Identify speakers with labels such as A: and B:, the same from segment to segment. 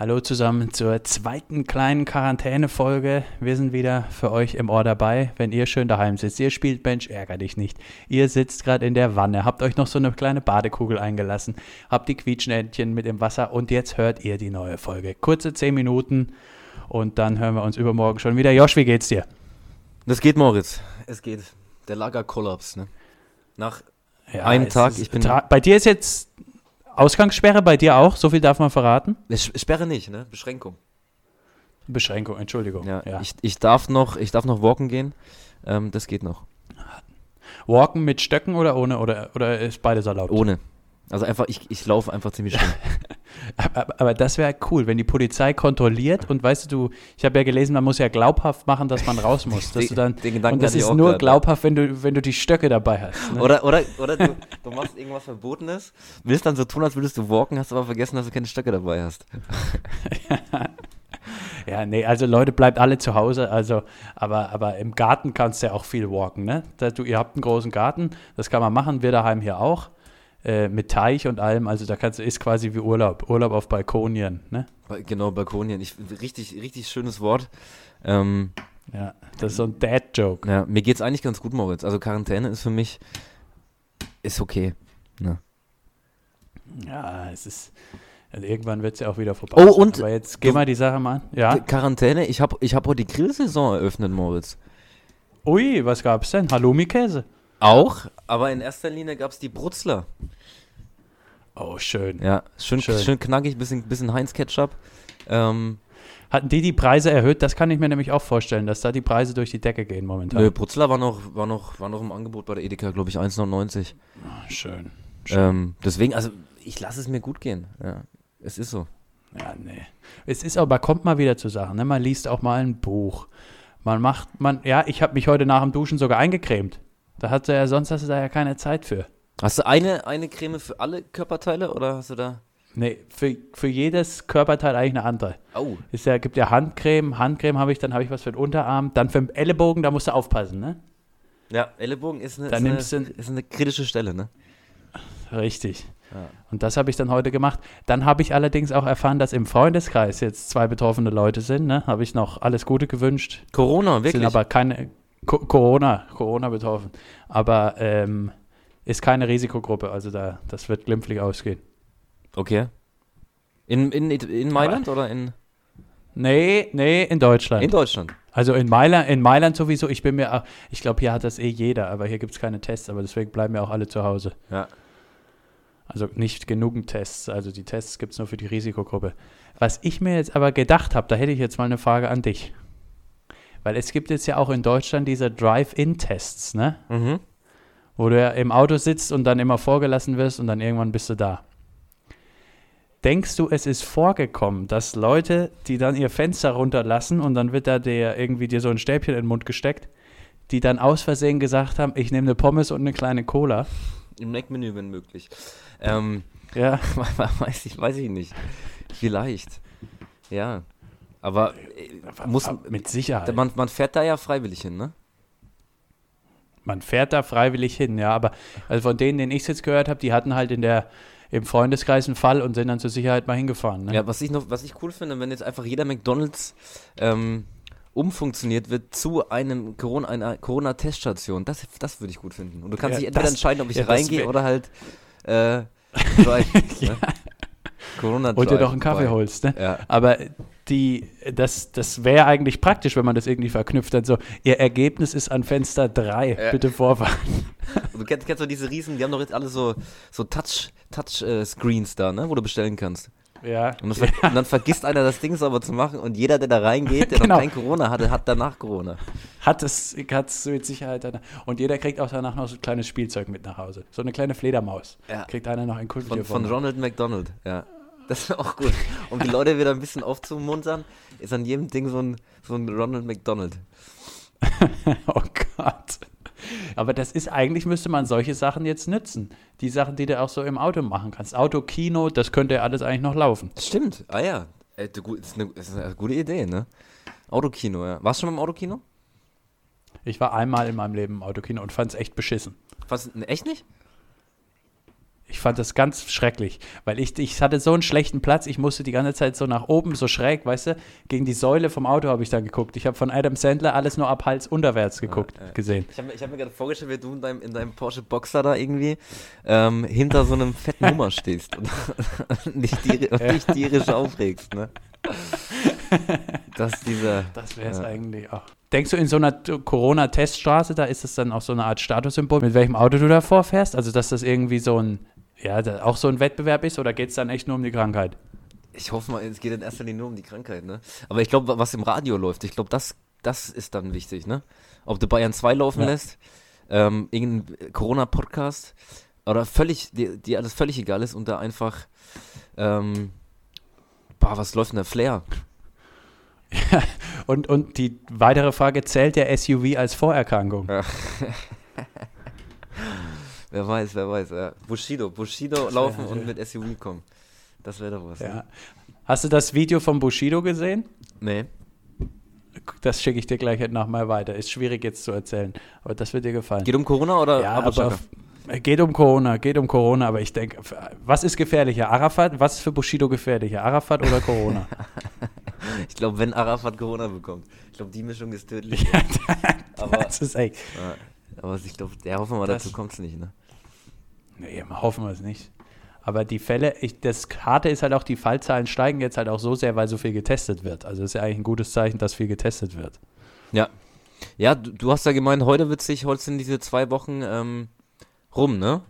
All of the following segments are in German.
A: Hallo zusammen zur zweiten kleinen Quarantäne-Folge. Wir sind wieder für euch im Ohr dabei, wenn ihr schön daheim sitzt. Ihr spielt Mensch, ärger dich nicht. Ihr sitzt gerade in der Wanne, habt euch noch so eine kleine Badekugel eingelassen, habt die Quietschnädchen mit dem Wasser und jetzt hört ihr die neue Folge. Kurze 10 Minuten und dann hören wir uns übermorgen schon wieder. Josh, wie geht's dir?
B: Das geht, Moritz. Es geht. Der Lagerkollaps, ne? Nach
A: Ja,
B: einem Tag,
A: ist-
B: ich bin.
A: tra- Bei dir ist jetzt Ausgangssperre, bei dir auch, so viel darf man verraten.
B: Sperre nicht, ne? Beschränkung.
A: Beschränkung, Entschuldigung.
B: Ja,
A: Ja.
B: Ich, ich darf noch, ich darf noch walken gehen. Ähm, das geht noch.
A: Walken mit Stöcken oder ohne oder, oder ist beides erlaubt?
B: Ohne. Also einfach, ich, ich laufe einfach ziemlich schnell.
A: Aber, aber das wäre cool, wenn die Polizei kontrolliert und weißt du, ich habe ja gelesen, man muss ja glaubhaft machen, dass man raus muss. Dass
B: Den-
A: du dann, und das ist nur
B: ja.
A: glaubhaft, wenn du, wenn du die Stöcke dabei hast. Ne?
B: Oder, oder, oder du, du machst irgendwas Verbotenes, willst dann so tun, als würdest du walken, hast aber vergessen, dass du keine Stöcke dabei hast.
A: Ja, nee, also Leute, bleibt alle zu Hause. Also, aber, aber im Garten kannst du ja auch viel walken, ne? Du, ihr habt einen großen Garten, das kann man machen, wir daheim hier auch. Äh, mit Teich und allem, also da kannst du, ist quasi wie Urlaub, Urlaub auf Balkonien, ne?
B: Genau, Balkonien. Ich, richtig, richtig schönes Wort. Ähm,
A: Ja, das ist so ein Dad-Joke.
B: ja, mir geht's eigentlich ganz gut, Moritz. Also Quarantäne ist für mich, ist okay. Ne?
A: Ja, es ist, also irgendwann wird es ja auch wieder vorbei.
B: Oh,
A: sein.
B: und
A: aber jetzt geh
B: du-
A: mal die Sache mal an. Ja.
B: Quarantäne, ich habe ich hab heute die Grillsaison eröffnet, Moritz.
A: Ui, was gab's denn? Halloumi-Käse?
B: Auch, aber in erster Linie gab's die Brutzler.
A: Oh, schön.
B: Ja, schön,
A: Schön.
B: schön. knackig, bisschen, bisschen Heinz-Ketchup. Ähm,
A: Hatten die die Preise erhöht? Das kann ich mir nämlich auch vorstellen, dass da die Preise durch die Decke gehen momentan.
B: nö, Brutzler war noch, war, noch, war noch im Angebot bei der Edeka, glaube ich, 1,99.
A: Ah, Schön.
B: Ähm, deswegen, also ich lasse es mir gut gehen. Ja, es ist so.
A: Ja, nee. Es ist aber, kommt mal wieder zu Sachen. Ne? Man liest auch mal ein Buch. Man macht, man, ja, ich habe mich heute nach dem Duschen sogar eingecremt. Da hast du ja, sonst hast du da ja keine Zeit für.
B: Hast du eine, eine Creme für alle Körperteile oder hast du da.
A: Nee, für, für jedes Körperteil eigentlich eine andere.
B: Oh.
A: Es ja, gibt ja Handcreme, Handcreme habe ich, dann habe ich was für den Unterarm, dann für den Ellenbogen, da musst du aufpassen, ne?
B: Ja, Ellenbogen ist eine, ist, eine, ist eine kritische Stelle, ne?
A: Richtig.
B: Ja.
A: Und das habe ich dann heute gemacht. Dann habe ich allerdings auch erfahren, dass im Freundeskreis jetzt zwei betroffene Leute sind. Ne? Habe ich noch alles Gute gewünscht.
B: Corona, wirklich.
A: Sind aber keine Co Corona, Corona betroffen. Aber ähm, ist keine Risikogruppe. Also da, das wird glimpflich ausgehen.
B: okay. In, in, in Mailand oder in,
A: Nee, nee, in Deutschland.
B: in Deutschland?
A: also in Mailand, in Mailand sowieso. Ich bin mir, ich glaube, hier hat das eh jeder, aber hier gibt es keine Tests. Aber deswegen bleiben wir auch alle zu Hause.
B: Ja.
A: Also nicht genug Tests. Also die Tests gibt es nur für die Risikogruppe. Was ich mir jetzt aber gedacht habe, da hätte ich jetzt mal eine Frage an dich. Weil es gibt jetzt ja auch in Deutschland diese Drive-In-Tests, ne?
B: Mhm.
A: Wo du ja im Auto sitzt und dann immer vorgelassen wirst und dann irgendwann bist du da. Denkst du, es ist vorgekommen, dass Leute, die dann ihr Fenster runterlassen und dann wird da der irgendwie dir so ein Stäbchen in den Mund gesteckt, die dann aus Versehen gesagt haben, ich nehme eine Pommes und eine kleine Cola?
B: Im Mac-Menü, wenn möglich. Ähm,
A: Ja,
B: weiß ich, weiß ich nicht. Vielleicht. Ja. Aber äh, muss,
A: mit Sicherheit.
B: man, man fährt da ja freiwillig hin, ne?
A: Man fährt da freiwillig hin, ja, aber also von denen, denen ich es jetzt gehört habe, die hatten halt in der im Freundeskreis einen Fall und sind dann zur Sicherheit mal hingefahren. Ne?
B: Ja, was ich noch, was ich cool finde, wenn jetzt einfach jeder McDonalds ähm, umfunktioniert wird zu einem Corona, einer Corona-Teststation, das, das würde ich gut finden. Und du kannst
A: Ja,
B: dich entweder
A: das-
B: entscheiden, ob ich
A: ja,
B: reingehe oder halt äh, Drive. ne? Corona
A: und dir doch einen Kaffee holst, ne?
B: Ja.
A: Aber die, das, das wäre eigentlich praktisch, wenn man das irgendwie verknüpft. Dann so, ihr Ergebnis ist an Fenster 3,
B: Ja.
A: bitte vorfahren.
B: Und Du kennst, kennst du diese Riesen, die haben doch jetzt alle so, so Touch, Touch äh, Screens da, ne, wo du bestellen kannst.
A: Ja,
B: Und, ver und dann vergisst einer das Ding sauber zu machen und jeder, der da reingeht, der
A: Genau.
B: noch kein Corona hatte, hat danach Corona.
A: hat es hat's mit Sicherheit. Dann, und jeder kriegt auch danach noch so ein kleines Spielzeug mit nach Hause. So eine kleine Fledermaus.
B: Ja.
A: Kriegt einer noch ein Kuscheltier
B: Von, von Ronald McDonald, ja. Das ist auch gut. Um die Leute wieder ein bisschen aufzumuntern, ist an jedem Ding so ein, so ein Ronald McDonald.
A: Oh Gott. Aber das ist eigentlich, müsste man solche Sachen jetzt nützen. Die Sachen, die du auch so im Auto machen kannst. Auto, Kino, das könnte ja alles eigentlich noch laufen.
B: Stimmt, ah ja. Äh, gut, ist, eine, ist eine gute Idee, ne? Autokino, ja. Warst du schon mal im Autokino?
A: Ich war einmal in meinem Leben im Autokino und fand es echt beschissen.
B: Was, ne, echt nicht?
A: Ich fand das ganz schrecklich, weil ich, ich hatte so einen schlechten Platz, ich musste die ganze Zeit so nach oben, so schräg, weißt du, gegen die Säule vom Auto habe ich dann geguckt. Ich habe von Adam Sandler alles nur ab Hals unterwärts geguckt,
B: Ja, ja.
A: gesehen.
B: Ich habe hab mir gerade vorgestellt, wie du in deinem, in deinem Porsche Boxer da irgendwie ähm, hinter so einem fetten Hummer stehst und, und dich, und dich tierisch aufregst, ne? Das ist dieser.
A: Das wäre es
B: Ja.
A: eigentlich auch. Denkst du, in so einer Corona-Teststraße, da ist es dann auch so eine Art Statussymbol, mit welchem Auto du da vorfährst? Also, dass das irgendwie so ein, ja, auch so ein Wettbewerb ist oder geht es dann echt nur um die Krankheit?
B: Ich hoffe mal, es geht in erster Linie nur um die Krankheit, ne? Aber ich glaube, was im Radio läuft, ich glaube, das, das ist dann wichtig, ne? Ob du Bayern 2 laufen
A: Ja.
B: lässt, ähm, irgendein Corona-Podcast oder völlig, dir, dir alles völlig egal ist und da einfach, ähm, boah, was läuft denn da? Flair.
A: Und, und die weitere Frage, zählt der SUV als Vorerkrankung?
B: Wer weiß, wer weiß. Ja. Bushido, Bushido laufen und
A: natürlich-
B: mit SUV kommen. Das wäre doch was.
A: Ja.
B: Ne?
A: Hast du das Video von Bushido gesehen?
B: Nee.
A: Das schicke ich dir gleich nachher weiter. Ist schwierig jetzt zu erzählen, aber das wird dir gefallen.
B: Geht um Corona oder
A: ja, aber geht um Corona, geht um Corona, aber ich denke, was ist gefährlicher? Arafat? Was ist für Bushido gefährlicher? Arafat oder Corona?
B: Ich glaube, wenn Arafat Corona bekommt. Ich glaube, die Mischung ist tödlich. aber,
A: das ist echt.
B: ja, aber ich glaube, der hoffen wir,
A: Das-
B: dazu kommt es nicht, ne?
A: Nee, hoffen wir es nicht. Aber die Fälle, ich, das Harte ist halt auch, die Fallzahlen steigen jetzt halt auch so sehr, weil so viel getestet wird. Also ist ja eigentlich ein gutes Zeichen, dass viel getestet wird.
B: Ja. Ja, du, du hast ja gemeint, heute wird sich, heute sind diese zwei Wochen ähm, rum, ne?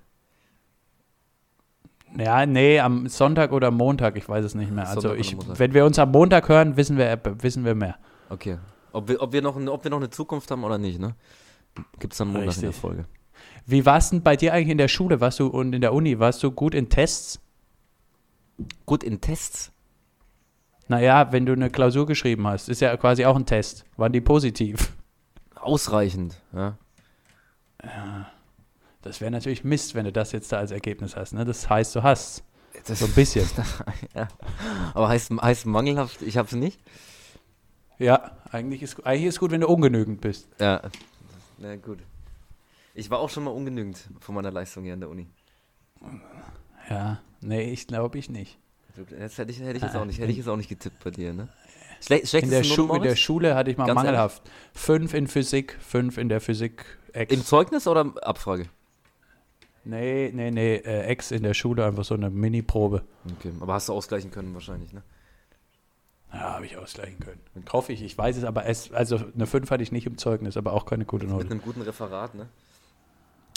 A: Ja, nee, am Sonntag oder Montag, ich weiß es nicht mehr. Also ich, wenn wir uns am Montag hören, wissen wir, wissen wir mehr.
B: Okay. Ob wir, ob wir, noch, ob wir noch eine Zukunft haben oder nicht, ne? Gibt es dann Montag in der
A: Richtig.
B: Folge.
A: Wie war es denn bei dir eigentlich in der Schule? Warst du und in der Uni, warst du gut in Tests?
B: Gut, in Tests.
A: Naja, wenn du eine Klausur geschrieben hast, ist ja quasi auch ein Test. Waren die positiv?
B: Ausreichend, ja.
A: Das wäre natürlich Mist, wenn du das jetzt da als Ergebnis hast. Ne? Das heißt, du hast
B: Das,
A: so ein bisschen.
B: ja. Aber heißt, heißt mangelhaft, ich hab's nicht?
A: ja, eigentlich ist, eigentlich ist gut, wenn du ungenügend bist.
B: Ja. Na gut. Ich war auch schon mal ungenügend von meiner Leistung hier an der Uni.
A: Ja, nee, ich glaube ich nicht.
B: Das hätte ich, hätte ich jetzt auch nicht, hätte ich jetzt auch nicht getippt bei dir, ne? Schle
A: In der, Schu in der? Schule hatte ich mal
B: Ganz
A: mangelhaft. Fünf in Physik, fünf in der Physik. Ex.
B: Im Zeugnis oder Abfrage?
A: nee, nee, nee, äh, Ex in der Schule, einfach so eine Mini-Probe.
B: Okay, aber hast du ausgleichen können wahrscheinlich, ne?
A: Ja, habe ich ausgleichen können. Hoffe ich, ich weiß es, aber es, also eine 5 hatte ich nicht im Zeugnis, aber auch keine gute
B: Mit
A: Note.
B: einem guten Referat, ne?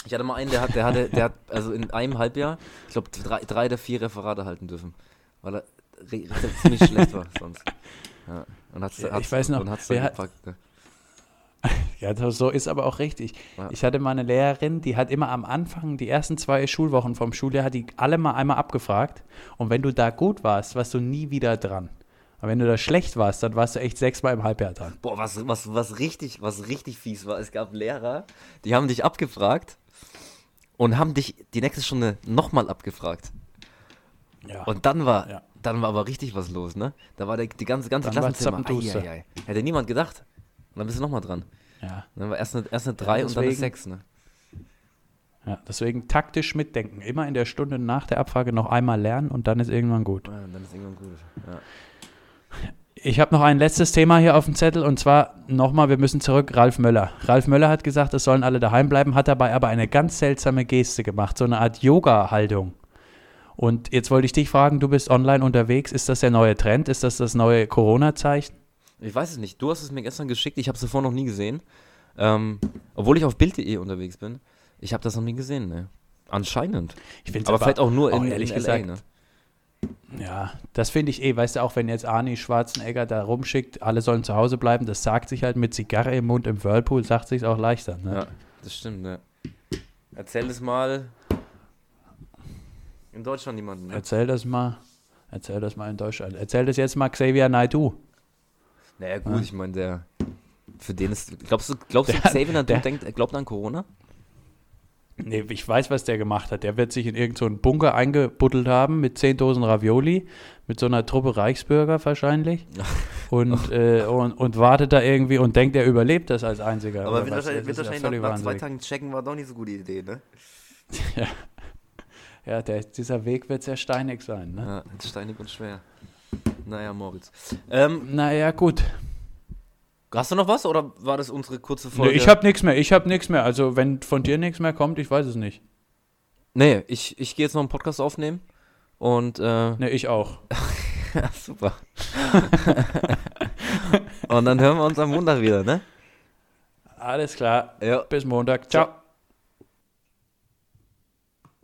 B: Ich hatte mal einen, der hat, der hatte, der hat also in einem Halbjahr, ich glaube, drei, drei oder vier Referate halten dürfen, weil er ziemlich schlecht war sonst. Ja. Und hat's,
A: Ja, ich
B: hat's,
A: weiß noch,
B: und hat's dann
A: hat-
B: gepackt, ne?
A: Ja, so ist aber auch richtig.
B: Ja.
A: Ich hatte mal eine Lehrerin, die hat immer am Anfang, die ersten zwei Schulwochen vom Schuljahr, hat die alle mal einmal abgefragt. Und wenn du da gut warst, warst du nie wieder dran. Aber wenn du da schlecht warst, dann warst du echt sechsmal im Halbjahr dran.
B: Boah, was, was, was richtig, was richtig fies war, es gab Lehrer, die haben dich abgefragt und haben dich die nächste Stunde nochmal abgefragt.
A: Ja.
B: Und dann war,
A: Ja.
B: dann war aber richtig was los, ne? Da war der, die ganze, ganze
A: Dann
B: Klassenzimmer. Ai, ai, ai. Hätte niemand gedacht. Und dann bist du nochmal dran.
A: ja.
B: Dann war erst eine, erst eine 3 und dann eine
A: deswegen-
B: 6, ne?
A: ja. Deswegen taktisch mitdenken. Immer in der Stunde nach der Abfrage noch einmal lernen und dann ist irgendwann gut.
B: Ja, dann ist irgendwann gut. Ja.
A: Ich habe noch ein letztes Thema hier auf dem Zettel und zwar nochmal, wir müssen zurück, Ralf Möller. Ralf Möller hat gesagt, es sollen alle daheim bleiben, hat dabei aber eine ganz seltsame Geste gemacht, so eine Art Yoga-Haltung. Und jetzt wollte ich dich fragen, du bist online unterwegs, ist das der neue Trend? Ist das das neue Corona-Zeichen?
B: Ich weiß es nicht. Du hast es mir gestern geschickt. Ich habe es davor noch nie gesehen. Ähm, obwohl ich auf Bild.de unterwegs bin. Ich habe das noch nie gesehen, ne? Anscheinend.
A: Ich find's
B: Aber vielleicht auch nur
A: auch
B: in,
A: ehrlich
B: in
A: gesagt,
B: LA, ne?
A: Ja, das finde ich eh, weißt du, auch wenn jetzt Arnie Schwarzenegger da rumschickt, alle sollen zu Hause bleiben, das sagt sich halt mit Zigarre im Mund im Whirlpool, sagt sich auch leichter. Ne?
B: Ja, das stimmt, ne? Erzähl es mal. In Deutschland niemanden, ne?
A: Erzähl das mal, erzähl das mal in Deutschland. Erzähl das jetzt mal Xavier Naidoo.
B: Naja, gut, ich meine, der. Für den ist. Glaubst du, glaubst du,
A: Der-
B: Xavier Naidoo denkt, er glaubt an Corona?
A: Nee, ich weiß, was der gemacht hat. Der wird sich in irgendeinen so einen Bunker eingebuddelt haben mit 10 Dosen Ravioli, mit so einer Truppe Reichsbürger wahrscheinlich. Und, äh, und, und wartet da irgendwie und denkt, er überlebt das als einziger.
B: Aber wird wahrscheinlich, wird
A: ist ja
B: wahrscheinlich nach, nach zwei. Tagen checken war doch nicht so gute Idee, ne?
A: Ja, der, dieser Weg wird sehr steinig sein. Ne?
B: Ja, steinig und schwer. Naja, Moritz. Ähm,
A: naja, gut.
B: Hast du noch was oder war das unsere kurze Folge?
A: Nee, ich habe nichts mehr. Ich habe nichts mehr. Also, wenn von dir nichts mehr kommt, ich weiß es nicht.
B: Nee, ich, ich gehe jetzt noch einen Podcast aufnehmen. Und. Äh,
A: nee, ich auch.
B: ja, super. und dann hören wir uns am Montag wieder, ne?
A: Alles klar.
B: Ja.
A: Bis Montag. Ciao. Ciao.